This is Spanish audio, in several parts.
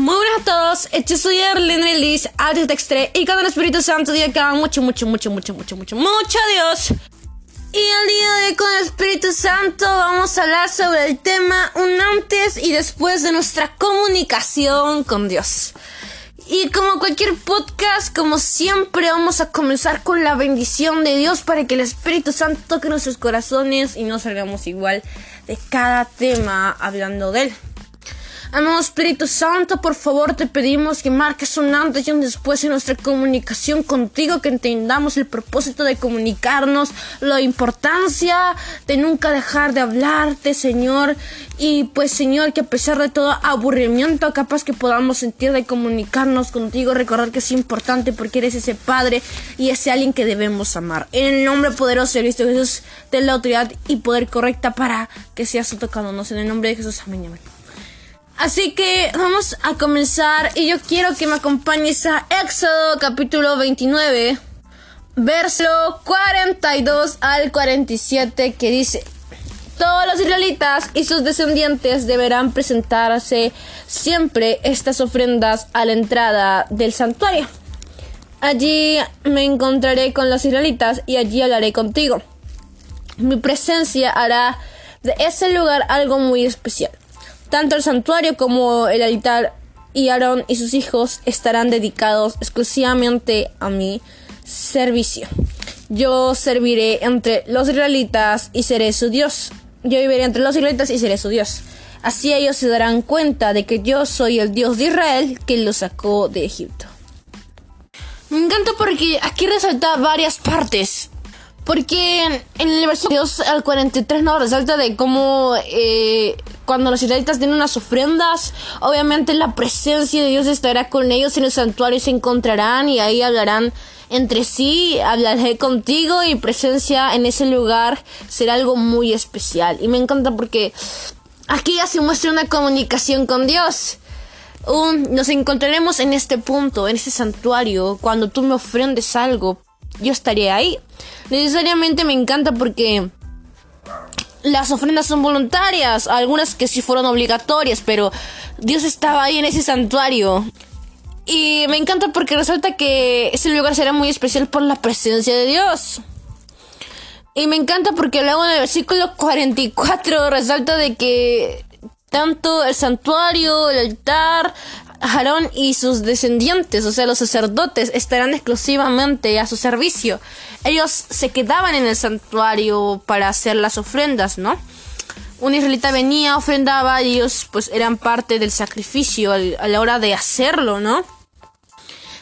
Muy buenas a todos, yo soy Erlen Liz, Audio Textre y con el Espíritu Santo diga que mucho, mucho, mucho, mucho, mucho, mucho, mucho Dios. Y el día de hoy con el Espíritu Santo vamos a hablar sobre el tema un antes y después de nuestra comunicación con Dios. Y como cualquier podcast, como siempre, vamos a comenzar con la bendición de Dios para que el Espíritu Santo toque nuestros corazones y no salgamos igual de cada tema hablando de él. Amado Espíritu Santo, por favor te pedimos que marques un antes y un después en nuestra comunicación contigo, que entendamos el propósito de comunicarnos, la importancia de nunca dejar de hablarte, Señor. Y pues, Señor, que a pesar de todo aburrimiento, capaz que podamos sentir de comunicarnos contigo, recordar que es importante porque eres ese Padre y ese alguien que debemos amar. En el nombre poderoso de Cristo Jesús, ten la autoridad y poder correcta para que seas tocándonos. En el nombre de Jesús, amén. amén. Así que vamos a comenzar y yo quiero que me acompañes a Éxodo capítulo 29, verso 42 al 47 que dice, todos los israelitas y sus descendientes deberán presentarse siempre estas ofrendas a la entrada del santuario. Allí me encontraré con los israelitas y allí hablaré contigo. Mi presencia hará de ese lugar algo muy especial. Tanto el santuario como el altar y Aarón y sus hijos estarán dedicados exclusivamente a mi servicio. Yo serviré entre los israelitas y seré su Dios. Yo viviré entre los israelitas y seré su Dios. Así ellos se darán cuenta de que yo soy el Dios de Israel que los sacó de Egipto. Me encanta porque aquí resalta varias partes. Porque en el versículo al 43 no resalta de cómo eh, cuando los israelitas tienen unas ofrendas, obviamente la presencia de Dios estará con ellos en el santuario se encontrarán y ahí hablarán entre sí, hablaré contigo y presencia en ese lugar será algo muy especial. Y me encanta porque aquí ya se muestra una comunicación con Dios. nos encontraremos en este punto, en este santuario, cuando tú me ofrendes algo, yo estaré ahí. Necesariamente me encanta porque las ofrendas son voluntarias, algunas que sí fueron obligatorias, pero Dios estaba ahí en ese santuario. Y me encanta porque resalta que ese lugar será muy especial por la presencia de Dios. Y me encanta porque luego en el versículo 44 resalta de que tanto el santuario, el altar, Aarón y sus descendientes, o sea, los sacerdotes, estarán exclusivamente a su servicio ellos se quedaban en el santuario para hacer las ofrendas, ¿no? Un israelita venía, ofrendaba y ellos pues eran parte del sacrificio a la hora de hacerlo, ¿no?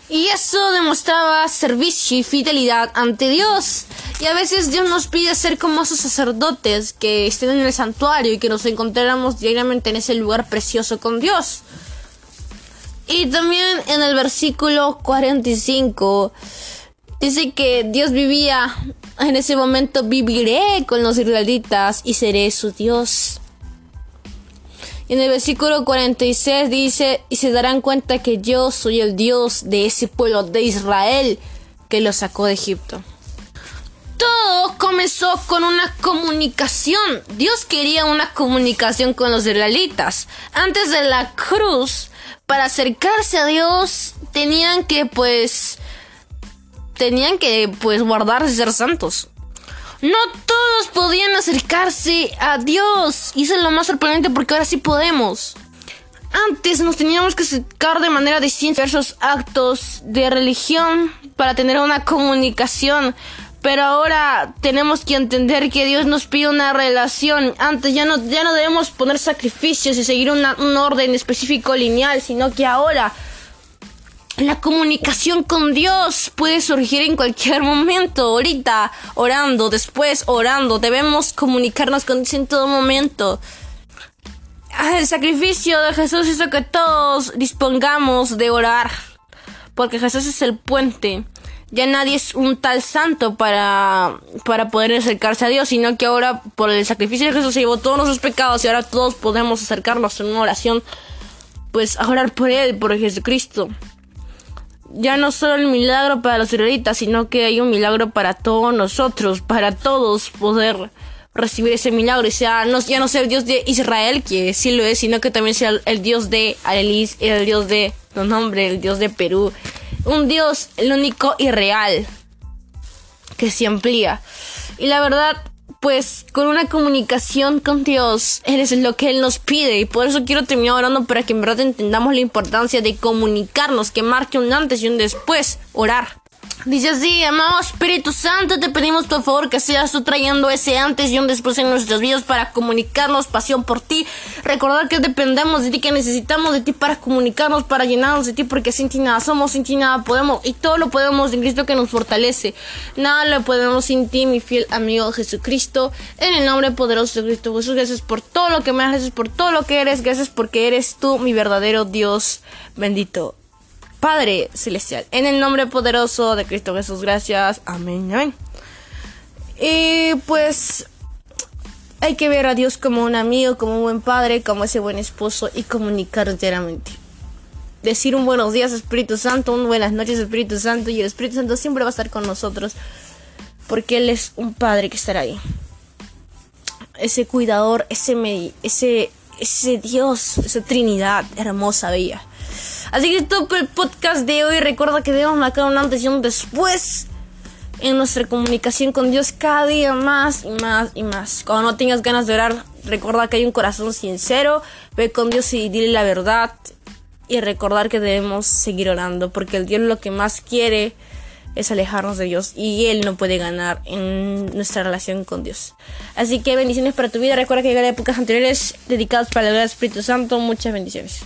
Y eso demostraba servicio y fidelidad ante Dios. Y a veces Dios nos pide ser como esos sacerdotes que estén en el santuario y que nos encontráramos diariamente en ese lugar precioso con Dios. Y también en el versículo 45 Dice que Dios vivía en ese momento, viviré con los israelitas y seré su Dios. En el versículo 46 dice, y se darán cuenta que yo soy el Dios de ese pueblo de Israel que lo sacó de Egipto. Todo comenzó con una comunicación. Dios quería una comunicación con los israelitas. Antes de la cruz, para acercarse a Dios, tenían que pues tenían que pues guardarse ser santos. No todos podían acercarse a Dios. Y eso es lo más sorprendente porque ahora sí podemos. Antes nos teníamos que acercar de manera distinta a esos actos de religión para tener una comunicación. Pero ahora tenemos que entender que Dios nos pide una relación. Antes ya no, ya no debemos poner sacrificios y seguir un orden específico lineal, sino que ahora la comunicación con Dios puede surgir en cualquier momento, ahorita orando, después orando. Debemos comunicarnos con Dios en todo momento. Ah, el sacrificio de Jesús hizo que todos dispongamos de orar, porque Jesús es el puente. Ya nadie es un tal santo para, para poder acercarse a Dios, sino que ahora por el sacrificio de Jesús se llevó todos nuestros pecados y ahora todos podemos acercarnos en una oración, pues a orar por Él, por Jesucristo ya no solo el milagro para los israelitas, sino que hay un milagro para todos nosotros, para todos poder recibir ese milagro y sea no, ya no sea el Dios de Israel, que sí lo es, sino que también sea el, Dios de Arelis, el Dios de, no nombre, el Dios de Perú. Un Dios, el único y real, que se amplía. Y la verdad, pues con una comunicación con Dios, eres lo que Él nos pide. Y por eso quiero terminar orando para que en verdad entendamos la importancia de comunicarnos, que marque un antes y un después, orar. Dice así, amado Espíritu Santo, te pedimos por favor que seas tú trayendo ese antes y un después en nuestras vidas para comunicarnos pasión por ti. Recordar que dependemos de ti, que necesitamos de ti para comunicarnos, para llenarnos de ti, porque sin ti nada somos, sin ti nada podemos. Y todo lo podemos en Cristo que nos fortalece. Nada lo podemos sin ti, mi fiel amigo Jesucristo. En el nombre poderoso de Cristo Jesús, gracias por todo lo que me haces, por todo lo que eres. Gracias porque eres tú, mi verdadero Dios bendito. Padre Celestial. En el nombre poderoso de Cristo Jesús, gracias. Amén, amén. Y pues hay que ver a Dios como un amigo, como un buen padre, como ese buen esposo y comunicar diariamente. Decir un buenos días Espíritu Santo, un buenas noches Espíritu Santo y el Espíritu Santo siempre va a estar con nosotros porque Él es un padre que estará ahí. Ese cuidador, ese, ese, ese Dios, esa Trinidad hermosa, bella. Así que todo el podcast de hoy. Recuerda que debemos marcar un antes y un después en nuestra comunicación con Dios cada día más y más y más. Cuando no tengas ganas de orar, recuerda que hay un corazón sincero. Ve con Dios y dile la verdad. Y recordar que debemos seguir orando. Porque el Dios lo que más quiere es alejarnos de Dios. Y Él no puede ganar en nuestra relación con Dios. Así que bendiciones para tu vida. Recuerda que llegaré épocas anteriores dedicadas para el Espíritu Santo. Muchas bendiciones.